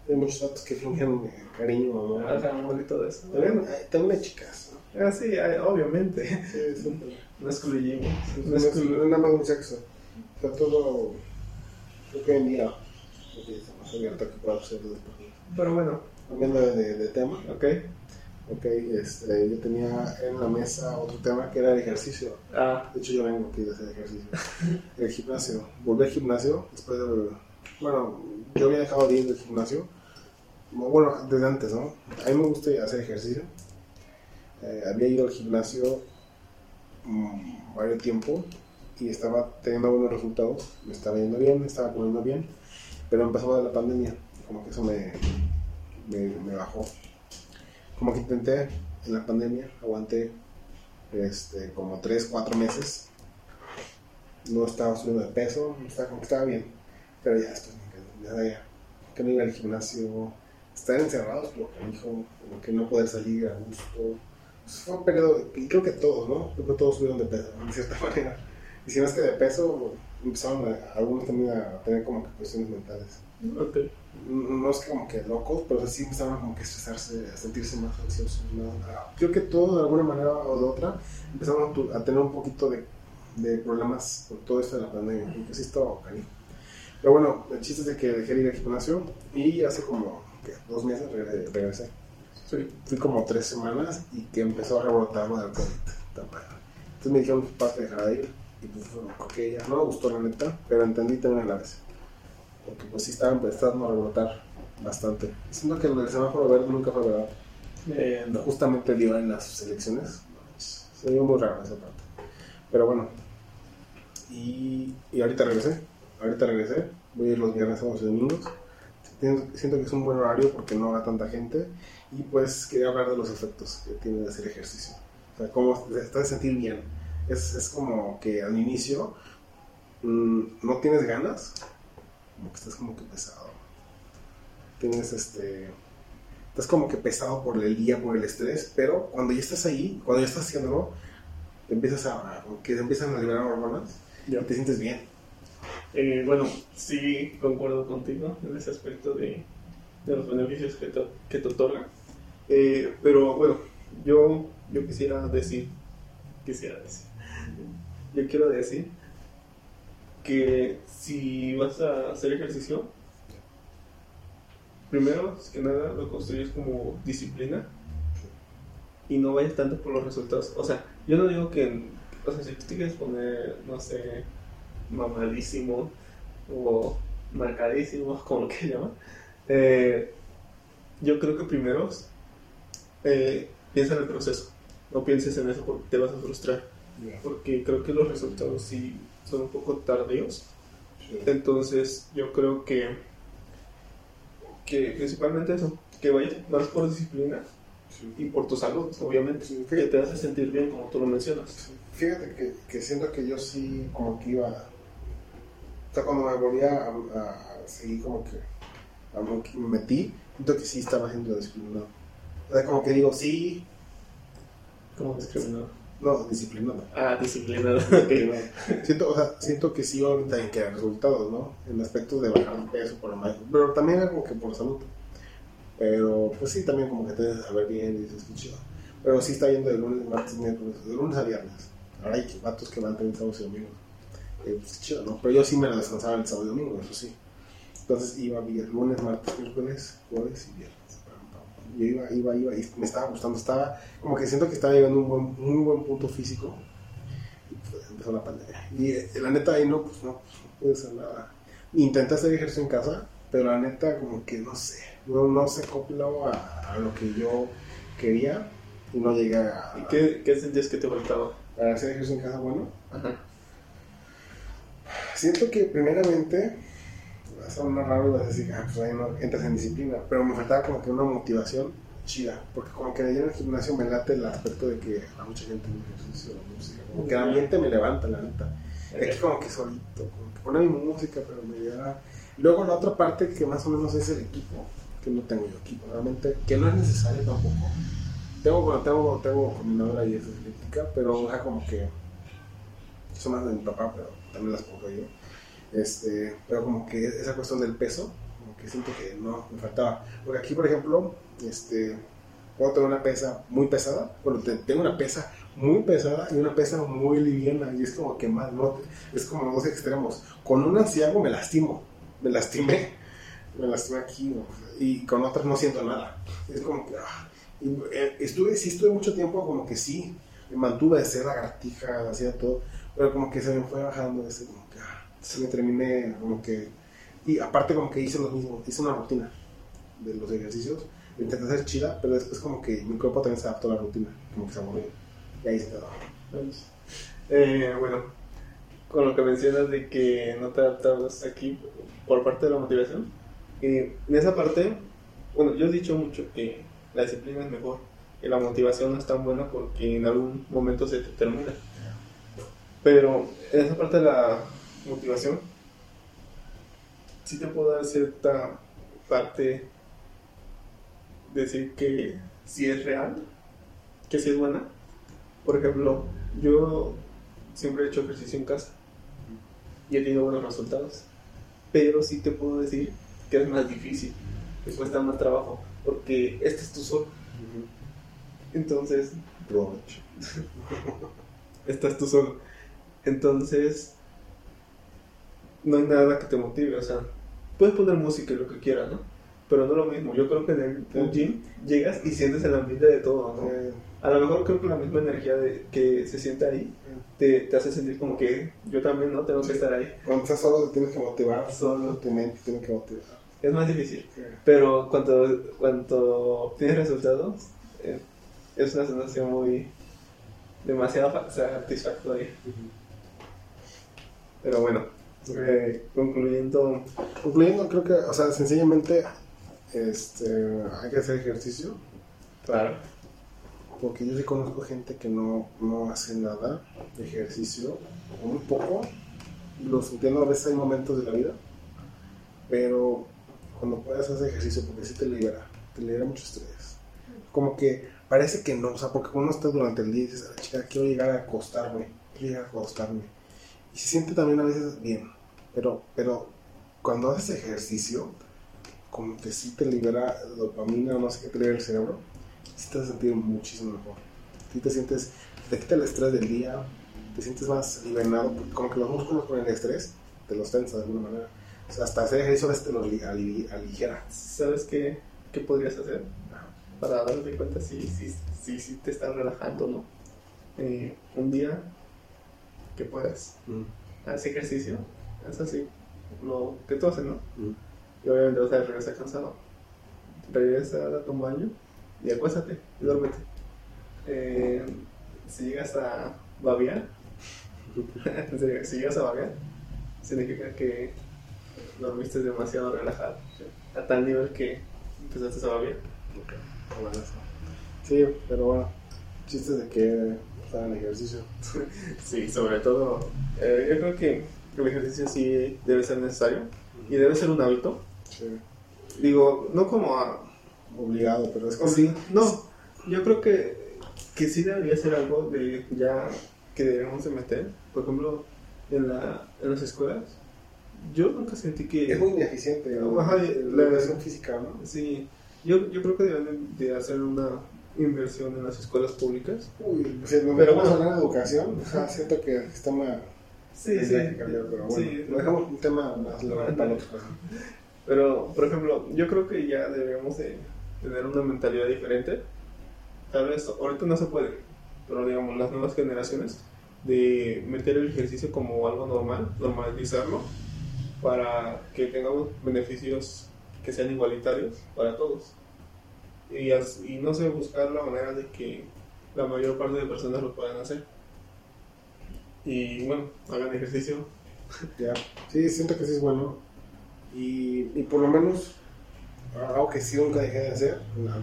Hay muchos datos que fingen cariño, amor. Hace amor y todo eso. También, hay- también hay chicas, ¿no? Ah, sí, hay- obviamente. Sí, sí. No excluimos. No No es, exclu- no es nada más un sexo. O sea, todo. Creo que hoy en día. está más abierto que pueda ser. Pero bueno, Cambiando de, de- de tema. ok. Ok, este, yo tenía en la mesa otro tema que era el ejercicio. Ah, De hecho, yo vengo aquí de hacer ejercicio. El gimnasio. Volví al gimnasio después de. Bueno, yo había dejado de ir del gimnasio. Bueno, desde antes, ¿no? A mí me gusta hacer ejercicio. Eh, había ido al gimnasio mm, varios tiempo y estaba teniendo buenos resultados. Me estaba yendo bien, me estaba comiendo bien. Pero empezó la pandemia. Como que eso me, me, bajó. Como que intenté en la pandemia, aguanté este, como 3, 4 meses. No estaba subiendo de peso, estaba, como que estaba bien. Pero ya después ya, ya, que no iba al gimnasio, estar encerrados, como que dijo, como que no poder salir a gusto. Pues fue un periodo, y creo que todos, ¿no? Creo que todos subieron de peso, de cierta <laughs> manera. Y si no es que de peso, empezaron a- algunos también a tener como que cuestiones mentales. ok. No es como que locos, pero sí empezaron como que a estresarse, a sentirse más ansiosos. ¿no? Creo que todos de alguna manera o de otra empezaron a, tener un poquito de, de problemas por todo esto de la pandemia. Porque sí estaba canijo. Pero bueno, el chiste es de que dejé de ir al gimnasio y hace como ¿qué? dos meses regresé. regresé. Sí. Fui como tres semanas y que empezó a rebrotar lo del COVID. Entonces me dijeron mis papás que dejara de ir. Y pues, bueno, ok, ya no me gustó la neta, pero entendí también a la vez. Porque pues sí estaba empezando a rebrotar bastante. Siento que lo del semáforo verde nunca fue verdad. Eh, no. Justamente dio en las elecciones. Se vio muy raro esa parte. Pero bueno. Y, y ahorita regresé. Ahorita regresé. Voy a ir los viernes, sábados y domingos. Siento que es un buen horario porque no va tanta gente. Y pues quería hablar de los efectos que tiene de hacer ejercicio. O sea, cómo te estás de sentir bien. Es, es como que al inicio mm, no tienes ganas. Como que estás como que pesado. Tienes este estás como que pesado por el día, por el estrés, pero cuando ya estás ahí, cuando ya estás haciéndolo, te empiezas a, que te empiezan a liberar hormonas Ya. y te sientes bien. Eh, bueno, sí concuerdo contigo en ese aspecto de, de los beneficios que te, que te otorga. Eh, pero bueno, yo, yo quisiera decir, quisiera decir, yo quiero decir que si vas a hacer ejercicio, primero, que nada, lo construyes como disciplina y no vayas tanto por los resultados. O sea, yo no digo que, o sea, si tú quieres poner, no sé, mamadísimo o marcadísimos, <laughs> como lo que llaman, eh, yo creo que primero eh, piensa en el proceso. No pienses en eso porque te vas a frustrar. Porque creo que los resultados sí son un poco tardíos. Entonces yo creo que, que principalmente eso, que vayas más por disciplina y por tu salud, obviamente, que te hace sentir bien como tú lo mencionas. Fíjate que, que siento que yo sí como que iba, sea, cuando me volvía a, a seguir como que, a, me metí, siento que sí estaba siendo disciplinado. O sea, como que digo, sí. ¿Cómo disciplinado? No, disciplinado. Ah, disciplinado. <laughs> siento, o sea, siento que sí, ahorita hay que dar resultados, ¿no? En aspectos de bajar un peso, por lo Pero también como que por salud. Pero, pues sí, también como que te debes saber bien y dices, qué chido. Pero sí está yendo de lunes, martes, miércoles, de lunes a viernes. Ahora hay vatos que van también sábados y domingos. Eh, pues chido, ¿no? Pero yo sí me la descansaba el sábado y domingo, eso sí. Entonces iba lunes, martes, miércoles, jueves y viernes. Yo iba, iba, iba y me estaba gustando. Estaba, como que siento que estaba llegando a un buen, muy buen punto físico. Y pues empezó la pandemia. Y eh, la neta ahí no, pues no, no pude hacer nada. Intenté hacer ejercicio en casa, pero la neta como que no sé, no, no se acopló a, a, lo que yo quería y no llegué a... ¿Y qué, qué sentías que te faltaba? Para hacer ejercicio en casa, bueno. Ajá. Siento que primeramente va a sonar raro decir, ah, pues ahí no entras en disciplina, pero me faltaba como que una motivación chida, porque como que en el gimnasio me late el aspecto de que a mucha gente me ejercicio, la música, como que el ambiente me levanta, la neta. Okay. Aquí como que solito, como que pone mi música, pero me da... Luego la otra parte que más o menos es el equipo, que no tengo yo equipo, realmente, que no es necesario tampoco. Tengo, bueno, tengo, tengo combinadora y es eléctrica, pero o sea, como que son más de mi papá, pero también las pongo yo. Este, pero como que esa cuestión del peso, como que siento que no, me faltaba. Porque aquí, por ejemplo, este, puedo tener una pesa muy pesada, bueno, tengo una pesa muy pesada y una pesa muy liviana, y es como que más, no, es como dos extremos. Con una si hago me lastimo, me lastimé, me lastimé aquí, y con otras no siento nada. Es como que, ah, y, eh, estuve, sí estuve mucho tiempo como que sí, me mantuve de ser lagartija, hacía todo, pero como que se me fue bajando ese, como que, ah, se me terminé como que, y aparte como que hice lo mismo, hice una rutina de los ejercicios, intenté hacer chida, pero después como que mi cuerpo también se adaptó a la rutina, como que se aburrió, y ahí se quedó. Eh, bueno, con lo que mencionas de que no te adaptabas aquí por parte de la motivación, eh, en esa parte, bueno, yo he dicho mucho que la disciplina es mejor, y la motivación no es tan buena porque en algún momento se te termina. Pero en esa parte de la motivación, sí te puedo dar cierta parte, decir que sí es real, que sí es buena. Por ejemplo, yo siempre he hecho ejercicio en casa y he tenido buenos resultados, pero sí te puedo decir que es más difícil, que cuesta más trabajo, porque este es tu sol. Entonces, Roach. <laughs> estás tú solo. Entonces, no hay nada que te motive, o sea, puedes poner música y lo que quieras, ¿no? Pero no lo mismo. Yo creo que en el un gym llegas y sientes el ambiente de todo, ¿no? A lo mejor creo que la misma energía de, que se siente ahí te, te, hace sentir como que yo también, ¿no? Tengo que estar ahí. Cuando estás solo te tienes que motivar, solo tu mente tiene que motivar. Es más difícil. Pero cuando, cuando obtienes resultados, eh, es una sensación muy demasiado satisfactoria. Pero bueno, eh, concluyendo. Concluyendo, creo que, o sea, sencillamente este, hay que hacer ejercicio. Claro. Porque yo sí conozco gente que no, no hace nada de ejercicio, muy poco. Los entiendo, a veces hay momentos de la vida, pero cuando puedes hacer ejercicio, porque sí te libera, te libera mucho estrés. Como que parece que no, o sea, porque uno está durante el día y dices, chica, quiero llegar a acostarme, quiero llegar a acostarme. Y se siente también a veces bien, pero, pero cuando haces ejercicio, como que sí te libera dopamina o no sé qué te libera el cerebro, sí te vas a sentir muchísimo mejor. Sí te sientes, te quita el estrés del día, te sientes más liberado, porque como que los músculos con el estrés te los tensa de alguna manera. O sea, hasta hacer ejercicio a veces te lo aligera. ¿Sabes qué, qué podrías hacer? Para darte cuenta si, si, si, si te estás relajando o no. Eh, un día que puedas, mm. haz ejercicio, haz así, lo que tú haces, ¿no? Mm. Y obviamente vas a regresar cansado. Regresa a tu baño y acuéstate y duérmete. Eh, si llegas a babear, <laughs> en serio, si llegas a babear, significa que dormiste demasiado relajado. A tal nivel que empezaste a babear. Ok, bueno, eso. Sí, pero bueno, chistes de que hagan ejercicio. <laughs> Sí, sobre todo, eh, yo creo que el ejercicio sí debe ser necesario y debe ser un hábito. Sí. Digo, no como a... Obligado, pero es que Sí, no, yo creo que, que sí debería ser algo de ya que deberíamos de meter, por ejemplo, en, la, en las escuelas. Yo nunca sentí que... es muy ineficiente. ¿no? Ajá, la la- educación física, ¿no? Sí, yo, yo creo que deben de, de hacer una inversión en las escuelas públicas. Uy, pues si nos Pero metemos a hablar de educación, o sea, siento que el sistema Sí, tendría que cambiar, pero bueno, Sí. lo dejamos un tema más largo para. Pero, por ejemplo, yo creo que ya deberíamos de tener una mentalidad diferente. Tal vez ahorita no se puede, pero digamos, las nuevas generaciones, de meter el ejercicio como algo normal, normalizarlo, para que tengamos beneficios que sean igualitarios para todos. Y, y no sé, buscar la manera de que la mayor parte de personas lo puedan hacer. Y bueno, hagan ejercicio. <laughs> Ya, sí, siento que sí es bueno. Y, y por lo menos, algo que sí nunca dejé de hacer,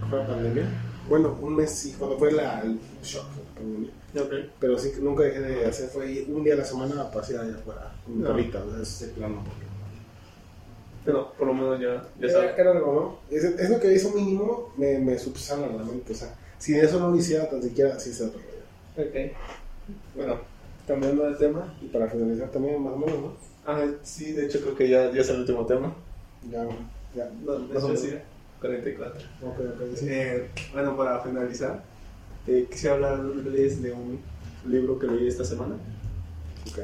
fue la pandemia. Bueno, un mes sí, cuando fue la, el shock de la pandemia. Pero sí que nunca dejé de hacer, fue ir un día a la semana a pasear allá afuera, con mi Ah. perrita, o sea, ese es el plano. Pero por lo menos ya, ya Era, sabes. era algo, ¿no? Es, es lo que hizo mínimo, me, me subsana la mente, o sea, si eso no lo hiciera tan siquiera, sí se otro rollo. Ok. Bueno, cambiando de tema. Y para finalizar también, más o menos, ¿no? Ah, sí, de hecho creo que ya, ya es el último tema. Ya, ya. No, de hecho sí, 44. Ok, ok, sí. Eh, bueno, para finalizar, eh, quisiera hablarles de un libro que leí esta semana. Ok.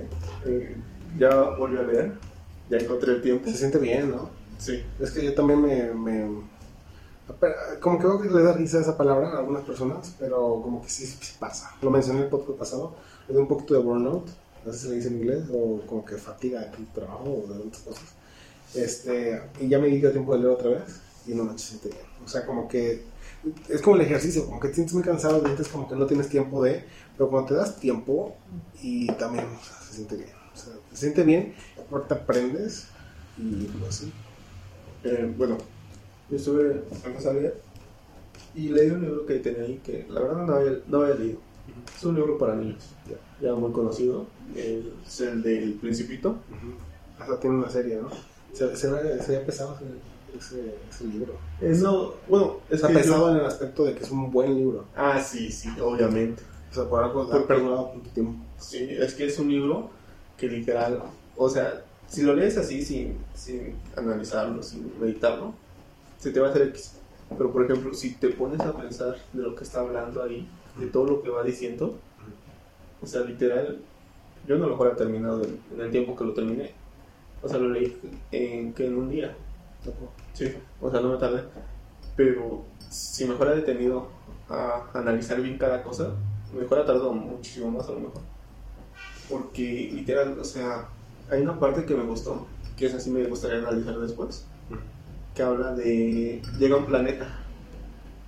Eh, ya volví a leer, ya encontré el tiempo. Se siente bien, ¿no? Sí. Es que yo también me, me- Como que veo que le da risa esa palabra a algunas personas, pero como que sí, pasa. Lo mencioné en el podcast pasado, es un poquito de burnout, no sé si le dice en inglés, o como que fatiga de tu trabajo o de otras cosas. Este, y ya me di el tiempo de leer otra vez y no me siente bien. O sea, como que es como el ejercicio, como que te sientes muy cansado, sientes como que no tienes tiempo de, pero cuando te das tiempo y también o sea, se siente bien. O sea, se siente bien, te aprendes y pues sí. Eh, bueno, yo estuve empezando a leer y leí un libro que tenía ahí que la verdad no había, no había leído. Es un libro para niños, ya, ya muy conocido. Es el del Principito. Hasta tiene una serie, ¿no? Se, se, ve pesado ese, ese, libro. Es no, bueno, es Está que yo- pesado en el aspecto de que es un buen libro. Ah, sí, sí, obviamente. O sea, por algo ha perdurado tanto tiempo. Sí, es que es un libro que literal, o sea, si lo lees así sin, sin analizarlo, sin meditarlo, se te va a hacer X. Pero por ejemplo, si te pones a pensar de lo que está hablando ahí, de todo lo que va diciendo, o sea, literal, yo no lo hubiera terminado en, el tiempo que lo terminé. O sea, lo leí en, que en un día. Sí, o sea, no me tardé. Pero si me fuera detenido a analizar bien cada cosa, me fuera tardado muchísimo más a lo mejor. Porque literal, o sea, hay una parte que me gustó, que es así me gustaría analizar después, que habla de... Llega un planeta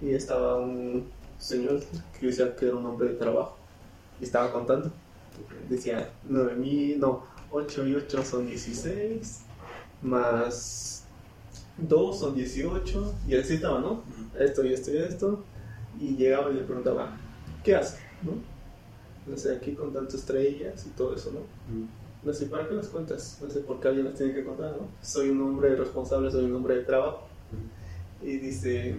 y estaba un señor que decía que era un hombre de trabajo y estaba contando. Decía, 9000, no, 8 y 8 son 16, más 2 son 18, y así estaba, ¿no? Esto y esto y esto, y llegaba y le preguntaba, ¿qué hace? ¿No? No sé, aquí con tantas estrellas y todo eso, ¿no? No sé, ¿para qué las cuentas? No sé por qué alguien las tiene que contar, ¿no? Soy un hombre responsable, soy un hombre de trabajo. Y dice,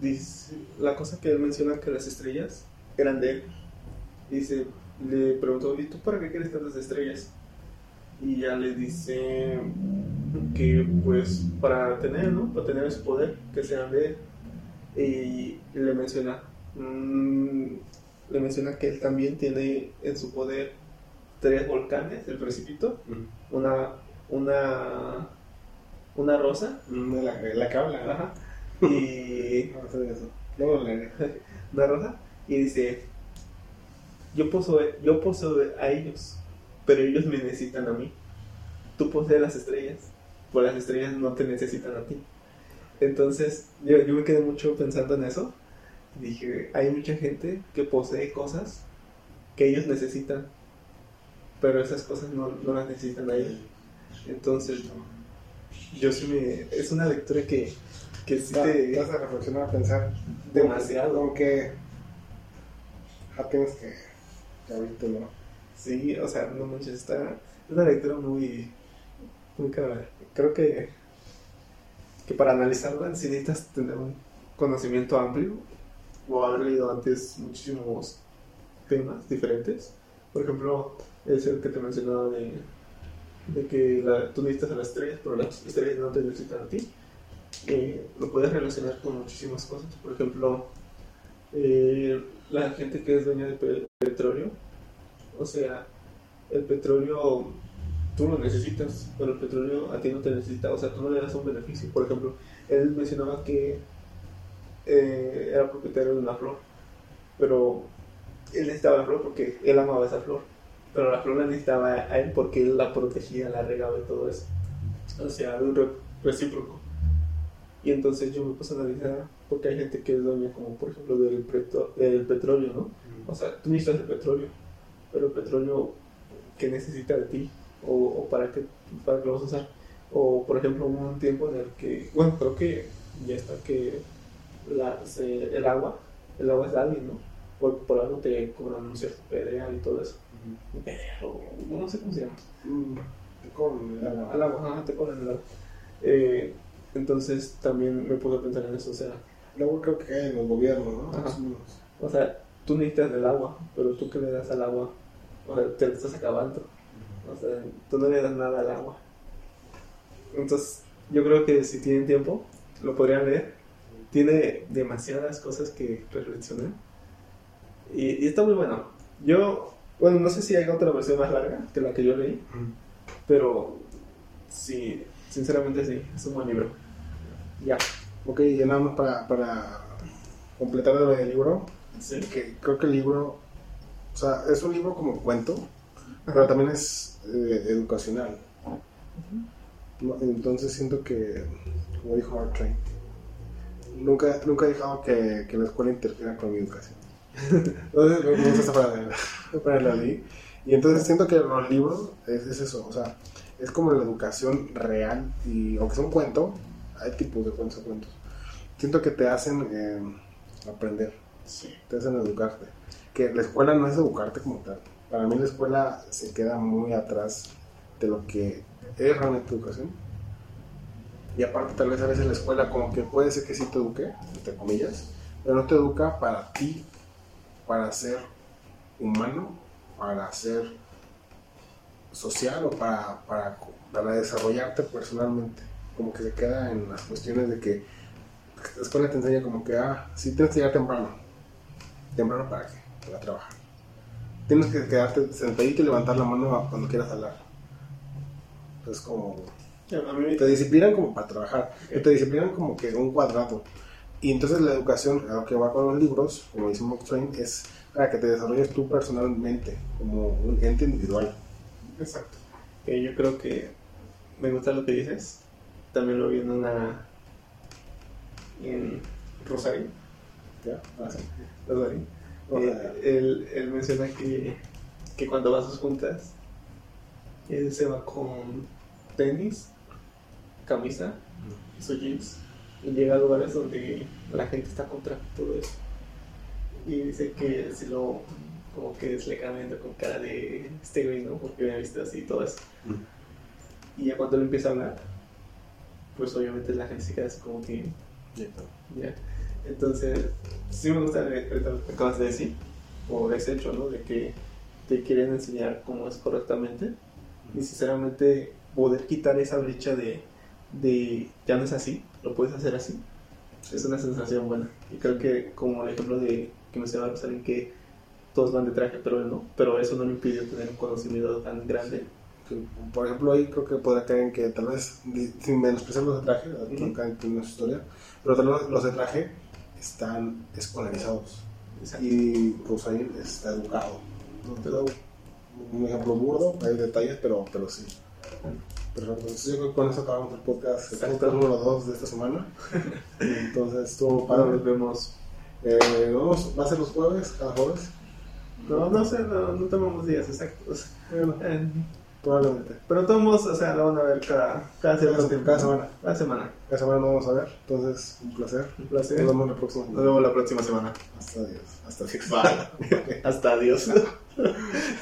dice, la cosa que él menciona que las estrellas eran de él. Dice, le preguntó, ¿y tú para qué quieres tantas estrellas? Y ya le dice que pues para tener, ¿no? Para tener ese poder, que sean de él. Y le menciona, mm, le menciona que él también tiene en su poder tres volcanes, el precipito, una, una, una rosa, Mm, La, la que habla. ajá, <laughs> y No de <laughs> una rosa, y dice, yo poseo, yo poseo a ellos, pero ellos me necesitan a mí. tú posees las estrellas, pues las estrellas no te necesitan a ti. Entonces, yo, yo me quedé mucho pensando en eso. Dije, hay mucha gente que posee cosas que ellos necesitan, pero esas cosas no, no las necesitan a ellos. Entonces, yo sí me... Es una lectura que, que sí Te, te... hace reflexionar, a pensar. Demasiado. Aunque ya tienes que, abrirte, ¿no? Sí, o sea, no manches, está... Es una lectura muy... Muy cabrón. Creo que... Que para analizarla necesitas tener un conocimiento amplio o haber leído antes muchísimos temas diferentes. Por ejemplo, es el que te mencionaba de, de que la- tú necesitas a las estrellas, pero las estrellas no te necesitan a ti. Eh, lo puedes relacionar con muchísimas cosas. Por ejemplo, eh, la gente que es dueña de pe- petróleo, o sea, el petróleo tú lo necesitas, pero el petróleo a ti no te necesita, o sea, tú no le das un beneficio. Por ejemplo, él mencionaba que eh, era propietario de una flor, pero él necesitaba la flor porque él amaba esa flor, pero la flor la necesitaba a él porque él la protegía, la regaba y todo eso. O sea, un re- recíproco. Y entonces yo me puse a analizar, porque hay gente que es dueña, como por ejemplo del, del petróleo, ¿no? O sea, tú necesitas el petróleo, pero el petróleo que necesita de ti, o, o para, qué, para qué lo vas a usar. O por ejemplo, hubo un tiempo en el que, bueno, creo que ya está que la, se- el agua, el agua es de alguien, ¿no? Por, por algo te cobran un cierto PDA y todo eso. PDA, o no sé cómo se llama. Mm, Con el agua. Al agua, ajá, te cobran el agua. Eh, entonces también me puse a pensar en eso, o sea, Luego creo que cae en los gobiernos, ¿no? Ajá. O sea, tú necesitas del agua, pero tú que le das al agua, o sea, te lo estás acabando. O sea, tú no le das nada al agua. Entonces, yo creo que si tienen tiempo, lo podrían leer. Tiene demasiadas cosas que reflexionar. Y, y está muy bueno. Yo, bueno, no sé si hay otra versión más larga que la que yo leí, pero sí, sinceramente sí, es un buen libro. Ya. Ok, y nada más para, para completar lo del libro, Sí. que creo que el libro, o sea, es un libro como cuento, pero también es eh, educacional. Entonces siento que, como dijo Mark Twain, nunca, nunca he dejado que, que la escuela interfiera con mi educación. <laughs> Entonces me gusta esta frase, <laughs> para la leí. Y entonces siento que los libros es, es eso, o sea, es como la educación real, y aunque sea un cuento, hay tipos de cuentos cuentos. Siento que te hacen eh, aprender, Sí. te hacen educarte. Que la escuela no es educarte como tal. Para mí la escuela se queda muy atrás de lo que es realmente educación. Y aparte tal vez a veces la escuela como que puede ser que sí te eduque, entre comillas, pero no te educa para ti, para ser humano, para ser social o para, para, desarrollarte personalmente. Como que se queda en las cuestiones de que la escuela te enseña como que, ah, sí tienes que llegar temprano. ¿Temprano para qué? Para trabajar. Tienes que quedarte sentadito y levantar la mano cuando quieras hablar. Es como A mí, te disciplinan como para trabajar, te disciplinan como que un cuadrado. Y entonces la educación, a lo que va con los libros, como dice Mark Twain, es para que te desarrolles tú personalmente, como un ente individual. Exacto. Eh, yo creo que me gusta lo que dices. También lo vi en una. en Rosario. ¿Ya? Ah, sí. Rosario. Eh, él, él menciona que, que cuando va a sus juntas, él se va con tenis, camisa, su jeans, y llega a lugares donde la gente está contra todo eso. Y dice que si lo, como que se le queda viendo con cara de este güey, ¿no? Porque me visto así y todo eso. Y ya cuando él empieza a hablar, pues obviamente la gente se queda así como que, ya. Entonces, sí me gusta lo que acabas de decir, o ese hecho, ¿no? De que te quieren enseñar cómo es correctamente. Y sinceramente, poder quitar esa brecha de, de ya no es así, lo puedes hacer así, es una sensación buena. Y creo que, como el ejemplo de que mencionaba Rosalín, que todos van de traje, pero él no, pero eso no le impidió tener un conocimiento tan grande. por ejemplo, ahí creo que podría caer en que tal vez, sin menospreciar los de traje, Ujú. nunca entiendo su historia, pero tal vez los de traje están escolarizados. Y Rosario está educado. No un ejemplo burdo, hay detalles, pero, pero sí. Perfecto. Entonces, yo creo que con eso acabamos el podcast, el podcast número 2 de esta semana. <laughs> Entonces, estuvo padre. nos vemos. Eh, vamos, va a ser los jueves, cada jueves. No, no sé, no, no tomamos días exactos. Bueno, Eh, probablemente. pero todos, o sea, lo van a ver cada, cada cierto Cada- tiempo. cada semana. Cada semana. Cada semana nos vamos a ver. Entonces, un placer. Un placer. Nos vemos la próxima. Nos vemos la próxima semana. Hasta Dios. Hasta Dios. Bye. <laughs> Hasta adiós. <laughs>